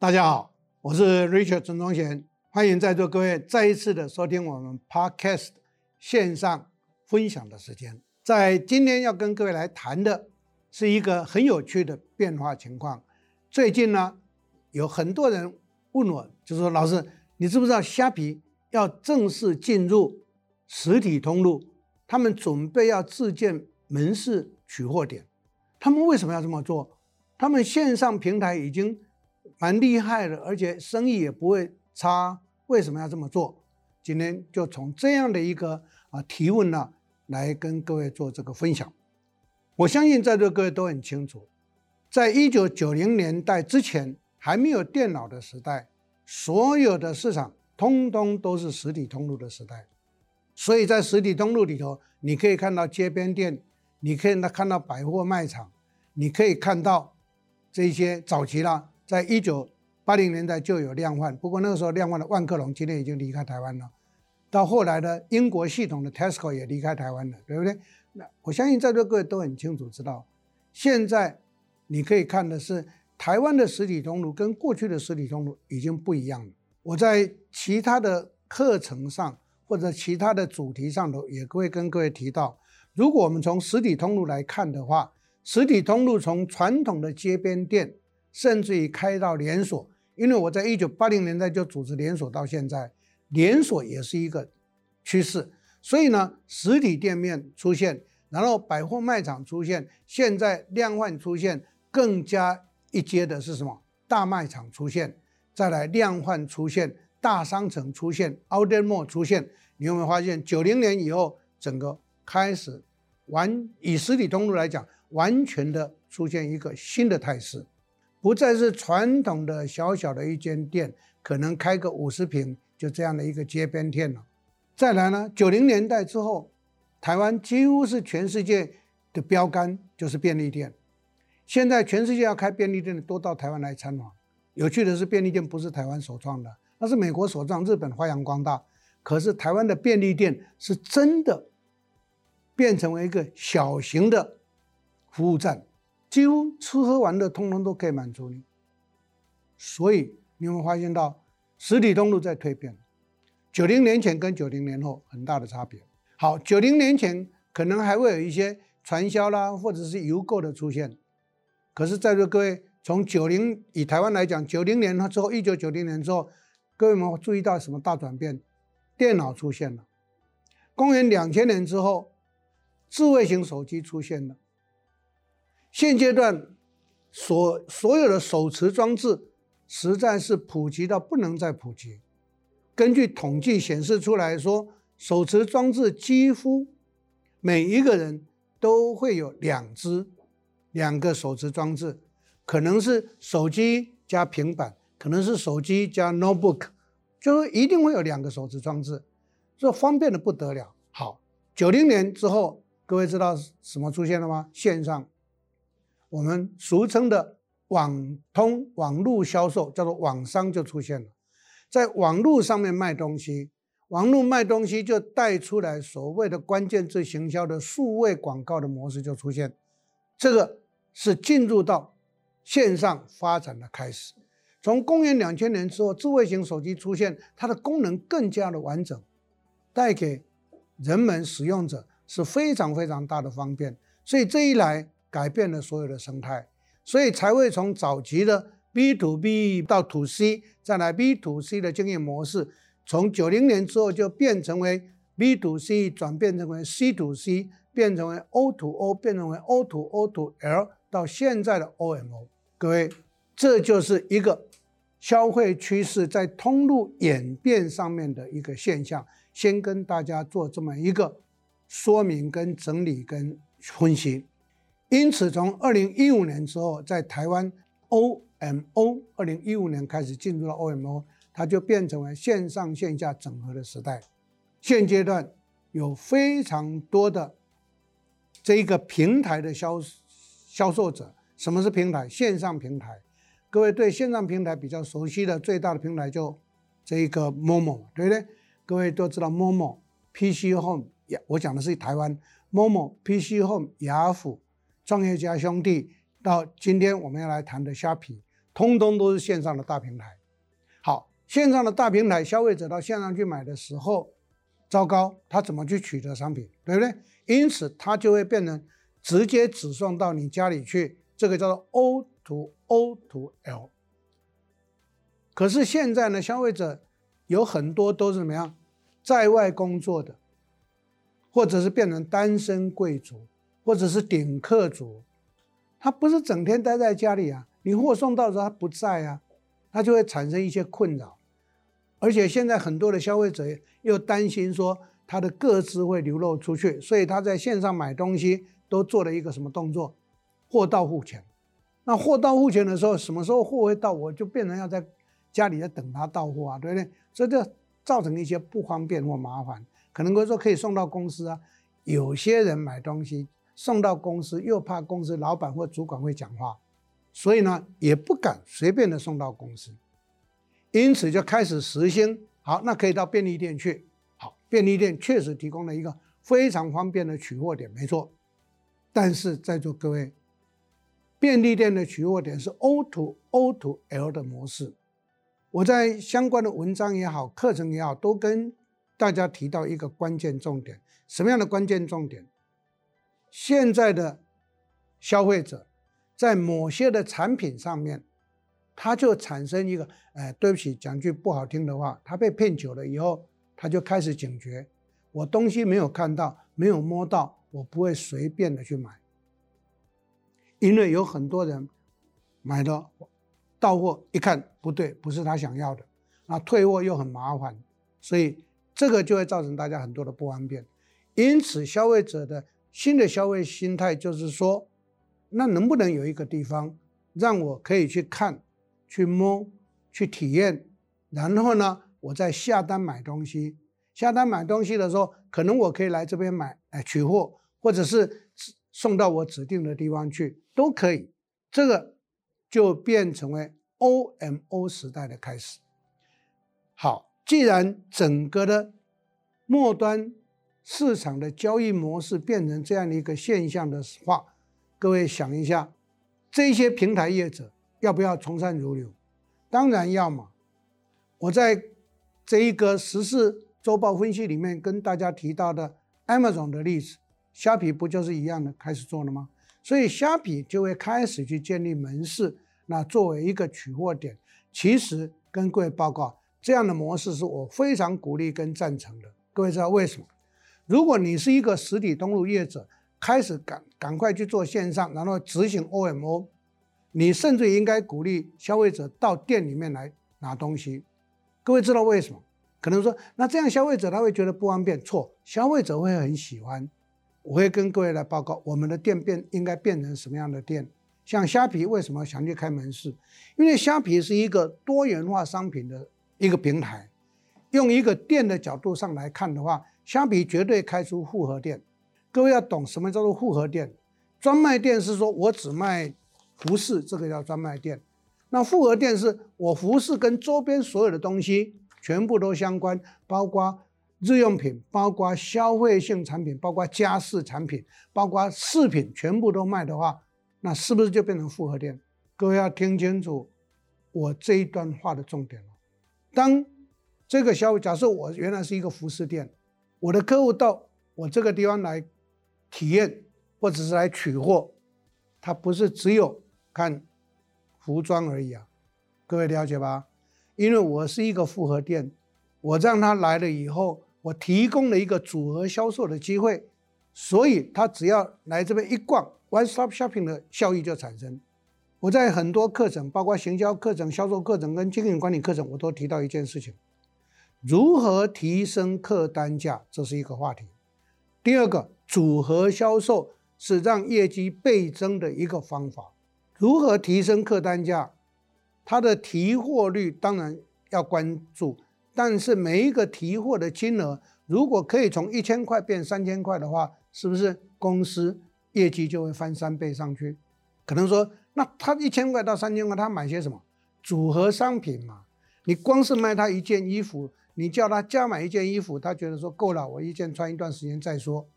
大家好，我是 Richard 陈宗贤，欢迎在座各位再一次的收听我们 Podcast 线上分享的时间。在今天要跟各位来谈的是一个很有趣的变化情况。最近呢，有很多人问我，就说老师，你知不知道虾皮要正式进入实体通路？他们准备要自建门市取货点，他们为什么要这么做？他们线上平台已经蛮厉害的，而且生意也不会差，为什么要这么做？今天就从这样的一个啊提问呢，来跟各位做这个分享。我相信在座各位都很清楚，在一九九零年代之前，还没有电脑的时代，所有的市场通通都是实体通路的时代。所以在实体通路里头，你可以看到街边店，你可以看到百货卖场，你可以看到这些早期啦，在一九八零年代就有量贩，不过那个时候量贩的万客隆今天已经离开台湾了，到后来呢英国系统的 Tesco 也离开台湾了，对不对？那我相信在座各位都很清楚知道，现在你可以看的是台湾的实体通路跟过去的实体通路已经不一样了。我在其他的课程上。或者其他的主题上头也会跟各位提到，如果我们从实体通路来看的话，实体通路从传统的街边店，甚至于开到连锁，因为我在一九八零年代就组织连锁到现在，连锁也是一个趋势，所以呢，实体店面出现，然后百货卖场出现，现在量贩出现，更加一阶的是什么？大卖场出现，再来量贩出现。大商城出现，Outlet Mall 出现，你有没有发现？九零年以后，整个开始完以实体通路来讲，完全的出现一个新的态势，不再是传统的小小的一间店，可能开个五十平就这样的一个街边店了。再来呢，九零年代之后，台湾几乎是全世界的标杆，就是便利店。现在全世界要开便利店的都到台湾来参访。有趣的是，便利店不是台湾首创的。那是美国首创，日本发扬光大。可是台湾的便利店是真的变成为一个小型的服务站，几乎吃喝玩乐通通都可以满足你。所以你有没有发现到实体通路在蜕变？九零年前跟九零年后很大的差别。好，九零年前可能还会有一些传销啦，或者是邮购的出现。可是在座各位，从九零以台湾来讲，九零年之后，一九九零年之后。各位们注意到什么大转变？电脑出现了。公元两千年之后，智慧型手机出现了。现阶段所所有的手持装置实在是普及到不能再普及。根据统计显示出来说，手持装置几乎每一个人都会有两只、两个手持装置，可能是手机加平板。可能是手机加 notebook，就是一定会有两个手持装置，这方便的不得了。好，九零年之后，各位知道什么出现了吗？线上，我们俗称的网通、网络销售，叫做网商就出现了，在网络上面卖东西，网络卖东西就带出来所谓的关键字行销的数位广告的模式就出现，这个是进入到线上发展的开始。从公元两千年之后，智慧型手机出现，它的功能更加的完整，带给人们使用者是非常非常大的方便。所以这一来改变了所有的生态，所以才会从早期的 B to B 到 To C，再来 B to C 的经营模式，从九零年之后就变成为 B to C 转变成为 C to C，变成为 O to O，变成为 O to O to L，到现在的 OMO。各位，这就是一个。消费趋势在通路演变上面的一个现象，先跟大家做这么一个说明、跟整理、跟分析。因此，从二零一五年之后，在台湾 OMO，二零一五年开始进入了 OMO，它就变成为线上线下整合的时代。现阶段有非常多的这一个平台的销销售者，什么是平台？线上平台。各位对线上平台比较熟悉的最大的平台就这一个 Momo，对不对？各位都知道 Momo、PC Home，我讲的是台湾 Momo、PC Home、雅虎、创业家兄弟，到今天我们要来谈的虾皮，通通都是线上的大平台。好，线上的大平台，消费者到线上去买的时候，糟糕，他怎么去取得商品，对不对？因此，他就会变成直接直送到你家里去，这个叫做 O to O to L。可是现在呢，消费者有很多都是怎么样，在外工作的，或者是变成单身贵族，或者是顶客族，他不是整天待在家里啊，你货送到时候他不在啊，他就会产生一些困扰。而且现在很多的消费者又担心说他的个资会流露出去，所以他在线上买东西都做了一个什么动作？货到付钱。那货到付钱的时候，什么时候货会到？我就变成要在家里在等他到货啊，对不对？所以这造成一些不方便或麻烦。可能会说可以送到公司啊，有些人买东西送到公司又怕公司老板或主管会讲话，所以呢也不敢随便的送到公司。因此就开始实行，好，那可以到便利店去。好，便利店确实提供了一个非常方便的取货点，没错。但是在座各位，便利店的取货点是 O to O to L 的模式。我在相关的文章也好，课程也好，都跟大家提到一个关键重点。什么样的关键重点？现在的消费者在某些的产品上面。他就产生一个，哎，对不起，讲句不好听的话，他被骗久了以后，他就开始警觉，我东西没有看到，没有摸到，我不会随便的去买，因为有很多人买了到货一看不对，不是他想要的，那退货又很麻烦，所以这个就会造成大家很多的不方便，因此消费者的新的消费心态就是说，那能不能有一个地方让我可以去看？去摸，去体验，然后呢，我再下单买东西。下单买东西的时候，可能我可以来这边买，哎，取货，或者是送到我指定的地方去，都可以。这个就变成为 OMO 时代的开始。好，既然整个的末端市场的交易模式变成这样的一个现象的话，各位想一下，这些平台业者。要不要从善如流？当然要嘛！我在这一个十四周报分析里面跟大家提到的 Amazon 的例子，虾皮不就是一样的开始做了吗？所以虾皮就会开始去建立门市，那作为一个取货点。其实跟各位报告，这样的模式是我非常鼓励跟赞成的。各位知道为什么？如果你是一个实体通路业者，开始赶赶快去做线上，然后执行 OMO。你甚至应该鼓励消费者到店里面来拿东西。各位知道为什么？可能说，那这样消费者他会觉得不方便。错，消费者会很喜欢。我会跟各位来报告，我们的店变应该变成什么样的店？像虾皮为什么想去开门市？因为虾皮是一个多元化商品的一个平台。用一个店的角度上来看的话，相比绝对开出复合店。各位要懂什么叫做复合店？专卖店是说我只卖。服饰这个叫专卖店，那复合店是我服饰跟周边所有的东西全部都相关，包括日用品，包括消费性产品，包括家饰产品，包括饰品，全部都卖的话，那是不是就变成复合店？各位要听清楚我这一段话的重点了。当这个消费，假设我原来是一个服饰店，我的客户到我这个地方来体验或者是来取货，他不是只有。看服装而已啊，各位了解吧？因为我是一个复合店，我让他来了以后，我提供了一个组合销售的机会，所以他只要来这边一逛，one stop shopping 的效益就产生。我在很多课程，包括行销课程、销售课程跟经营管理课程，我都提到一件事情：如何提升客单价，这是一个话题。第二个，组合销售是让业绩倍增的一个方法。如何提升客单价？它的提货率当然要关注，但是每一个提货的金额，如果可以从一千块变三千块的话，是不是公司业绩就会翻三倍上去？可能说，那他一千块到三千块，他买些什么？组合商品嘛。你光是卖他一件衣服，你叫他加买一件衣服，他觉得说够了，我一件穿一段时间再说。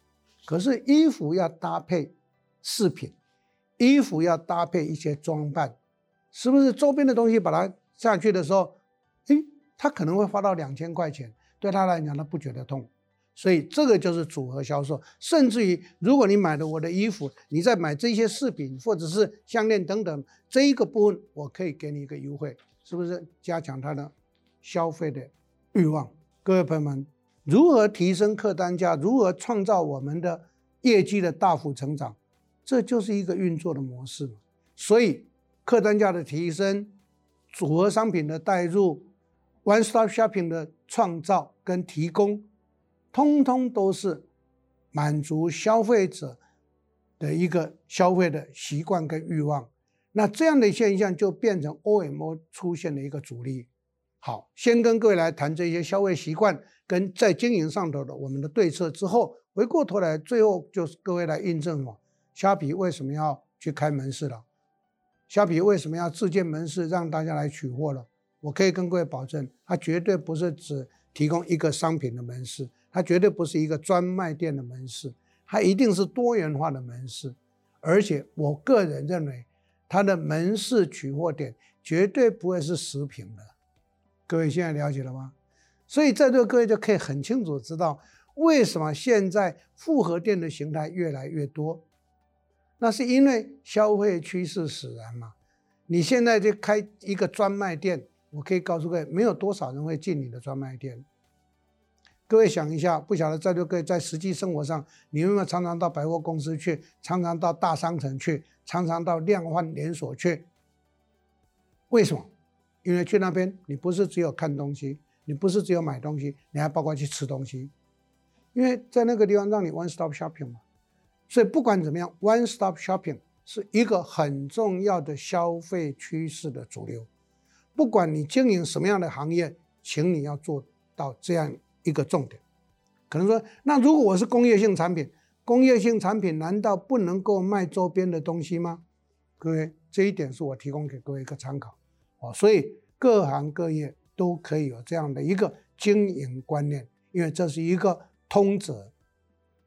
可是衣服要搭配饰品。衣服要搭配一些装扮，是不是周边的东西把它下去的时候，诶，他可能会花到两千块钱，对他来讲他不觉得痛。所以这个就是组合销售，甚至于如果你买了我的衣服，你再买这些饰品或者是项链等等，这一个部分我可以给你一个优惠，是不是加强他的消费的欲望？各位朋友们，如何提升客单价？如何创造我们的业绩的大幅成长？这就是一个运作的模式。所以客单价的提升、组合商品的带入、One Stop Shopping 的创造跟提供。通通都是满足消费者的一个消费的习惯跟欲望，那这样的现象就变成 OMO 出现的一个主力。好，先跟各位来谈这些消费习惯跟在经营上头的我们的对策之后，回过头来最后就是各位来印证嘛，虾皮为什么要去开门市了？虾皮为什么要自建门市让大家来取货了？我可以跟各位保证，它绝对不是只提供一个商品的门市。它绝对不是一个专卖店的门市，它一定是多元化的门市，而且我个人认为，它的门市取货点绝对不会是食品的。各位现在了解了吗？所以在座各位就可以很清楚知道，为什么现在复合店的形态越来越多，那是因为消费趋势使然嘛。你现在就开一个专卖店，我可以告诉各位，没有多少人会进你的专卖店。各位想一下，不晓得在座各位在实际生活上，你有没有常常到百货公司去，常常到大商城去，常常到量贩连锁去？为什么？因为去那边，你不是只有看东西，你不是只有买东西，你还包括去吃东西。因为在那个地方让你 one stop shopping 嘛，所以不管怎么样，one stop shopping 是一个很重要的消费趋势的主流。不管你经营什么样的行业，请你要做到这样。一个重点，可能说，那如果我是工业性产品，工业性产品难道不能够卖周边的东西吗？各位，这一点是我提供给各位一个参考，哦，所以各行各业都可以有这样的一个经营观念，因为这是一个通则，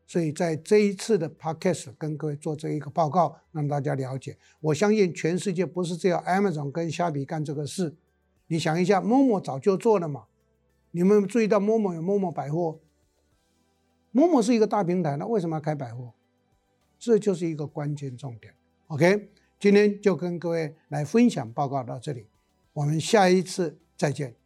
所以在这一次的 podcast 跟各位做这一个报告，让大家了解。我相信全世界不是只有 Amazon 跟虾皮干这个事，你想一下，Momo 早就做了嘛。你们注意到 Momo 有 Momo 百货，Momo 是一个大平台，那为什么要开百货？这就是一个关键重点。OK，今天就跟各位来分享报告到这里，我们下一次再见。